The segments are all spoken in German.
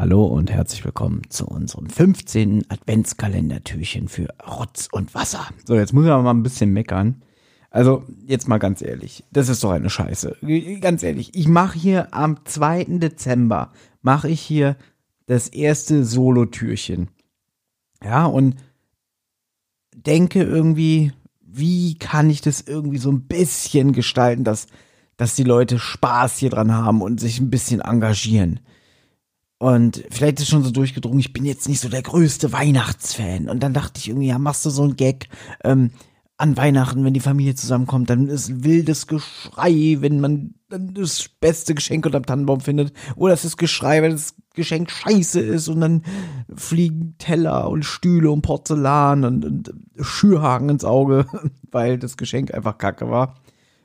Hallo und herzlich willkommen zu unserem 15. Adventskalendertürchen für Rotz und Wasser. So, jetzt muss ich aber mal ein bisschen meckern. Also, jetzt mal ganz ehrlich, das ist doch eine Scheiße. Ganz ehrlich, ich mache hier am 2. Dezember, mache ich hier das erste Solo-Türchen. Ja, und denke irgendwie, wie kann ich das irgendwie so ein bisschen gestalten, dass, dass die Leute Spaß hier dran haben und sich ein bisschen engagieren. Und vielleicht ist schon so durchgedrungen, ich bin jetzt nicht so der größte Weihnachtsfan. Und dann dachte ich irgendwie, ja, machst du so einen Gag ähm, an Weihnachten, wenn die Familie zusammenkommt, dann ist wildes Geschrei, wenn man das beste Geschenk unterm Tannenbaum findet. Oder es ist Geschrei, wenn das Geschenk scheiße ist und dann fliegen Teller und Stühle und Porzellan und, und Schürhaken ins Auge, weil das Geschenk einfach kacke war.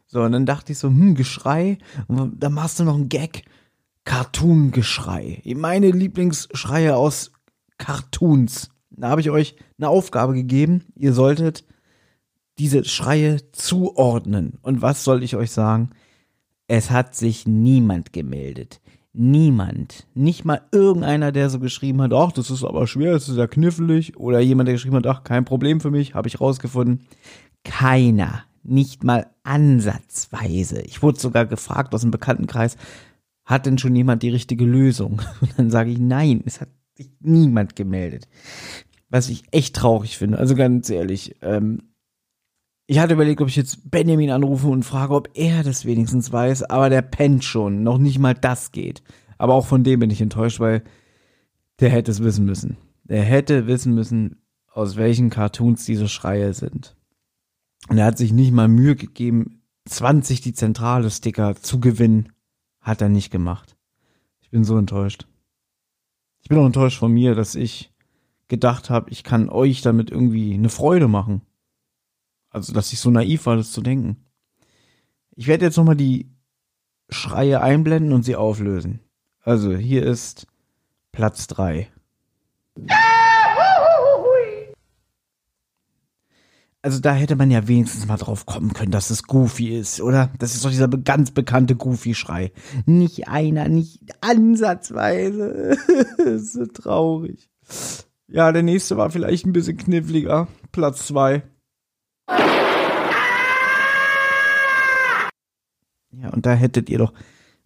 So, und dann dachte ich so, hm, Geschrei, und dann machst du noch einen Gag Cartoon-Geschrei. Meine Lieblingsschreie aus Cartoons. Da habe ich euch eine Aufgabe gegeben. Ihr solltet diese Schreie zuordnen. Und was soll ich euch sagen? Es hat sich niemand gemeldet. Niemand. Nicht mal irgendeiner, der so geschrieben hat, ach, das ist aber schwer, das ist ja knifflig. Oder jemand, der geschrieben hat, ach, kein Problem für mich, habe ich rausgefunden. Keiner. Nicht mal ansatzweise. Ich wurde sogar gefragt aus dem Bekanntenkreis, hat denn schon jemand die richtige Lösung? Und dann sage ich, nein, es hat sich niemand gemeldet. Was ich echt traurig finde. Also ganz ehrlich, ähm, ich hatte überlegt, ob ich jetzt Benjamin anrufe und frage, ob er das wenigstens weiß, aber der pennt schon. Noch nicht mal das geht. Aber auch von dem bin ich enttäuscht, weil der hätte es wissen müssen. Der hätte wissen müssen, aus welchen Cartoons diese Schreie sind. Und er hat sich nicht mal Mühe gegeben, 20 die zentrale Sticker zu gewinnen hat er nicht gemacht. Ich bin so enttäuscht. Ich bin auch enttäuscht von mir, dass ich gedacht habe, ich kann euch damit irgendwie eine Freude machen. Also, dass ich so naiv war, das zu denken. Ich werde jetzt nochmal die Schreie einblenden und sie auflösen. Also, hier ist Platz drei. Also da hätte man ja wenigstens mal drauf kommen können, dass es Goofy ist, oder? Das ist doch dieser ganz bekannte Goofy-Schrei. Nicht einer, nicht ansatzweise. ist so traurig. Ja, der nächste war vielleicht ein bisschen kniffliger. Platz zwei. Ja, und da hättet ihr doch,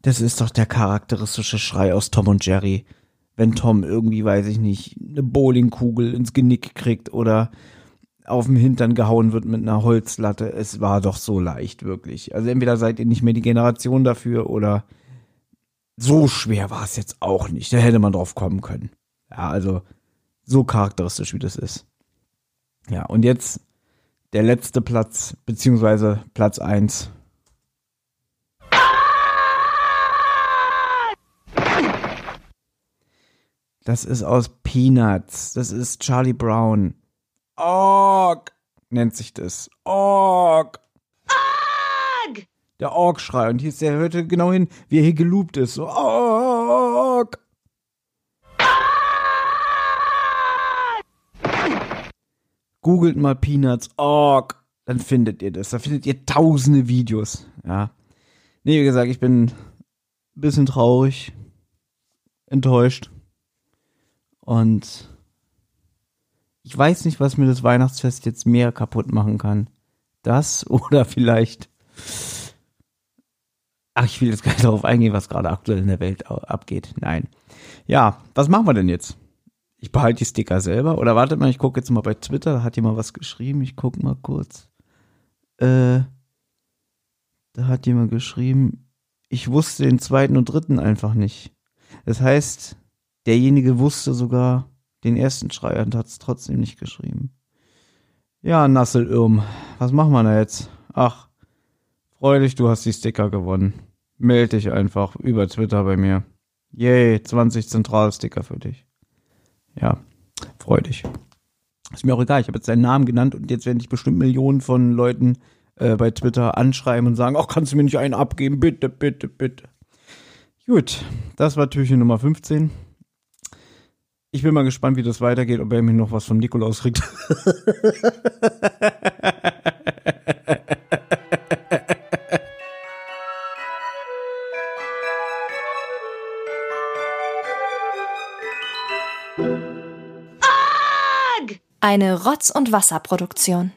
das ist doch der charakteristische Schrei aus Tom und Jerry. Wenn Tom irgendwie, weiß ich nicht, eine Bowlingkugel ins Genick kriegt oder auf dem Hintern gehauen wird mit einer Holzlatte. Es war doch so leicht, wirklich. Also entweder seid ihr nicht mehr die Generation dafür oder so schwer war es jetzt auch nicht. Da hätte man drauf kommen können. Ja, also so charakteristisch, wie das ist. Ja, und jetzt der letzte Platz, beziehungsweise Platz eins. Das ist aus Peanuts. Das ist Charlie Brown. Org nennt sich das. Org. Org. Der Org-Schrei. Und hier ist der, hörte genau hin, wie er hier geloopt ist. So, Org. Googelt mal Peanuts Org. Dann findet ihr das. Da findet ihr tausende Videos. Ja. Nee, wie gesagt, ich bin ein bisschen traurig. Enttäuscht. Und ich weiß nicht, was mir das Weihnachtsfest jetzt mehr kaputt machen kann. Das oder vielleicht. Ach, ich will jetzt gar nicht darauf eingehen, was gerade aktuell in der Welt abgeht. Nein. Ja, was machen wir denn jetzt? Ich behalte die Sticker selber. Oder wartet mal, ich gucke jetzt mal bei Twitter, da hat jemand was geschrieben. Ich gucke mal kurz. Äh, da hat jemand geschrieben, ich wusste den zweiten und dritten einfach nicht. Das heißt, derjenige wusste sogar, den ersten Schrei hat es trotzdem nicht geschrieben. Ja, Nasselirm, was machen wir da jetzt? Ach, freu dich, du hast die Sticker gewonnen. Meld dich einfach über Twitter bei mir. Yay, 20 Zentralsticker für dich. Ja, freu dich. Ist mir auch egal, ich habe jetzt deinen Namen genannt und jetzt werden dich bestimmt Millionen von Leuten äh, bei Twitter anschreiben und sagen, ach, kannst du mir nicht einen abgeben? Bitte, bitte, bitte. Gut, das war Türchen Nummer 15. Ich bin mal gespannt, wie das weitergeht, ob er mir noch was vom Nikolaus kriegt. Eine Rotz- und Wasserproduktion.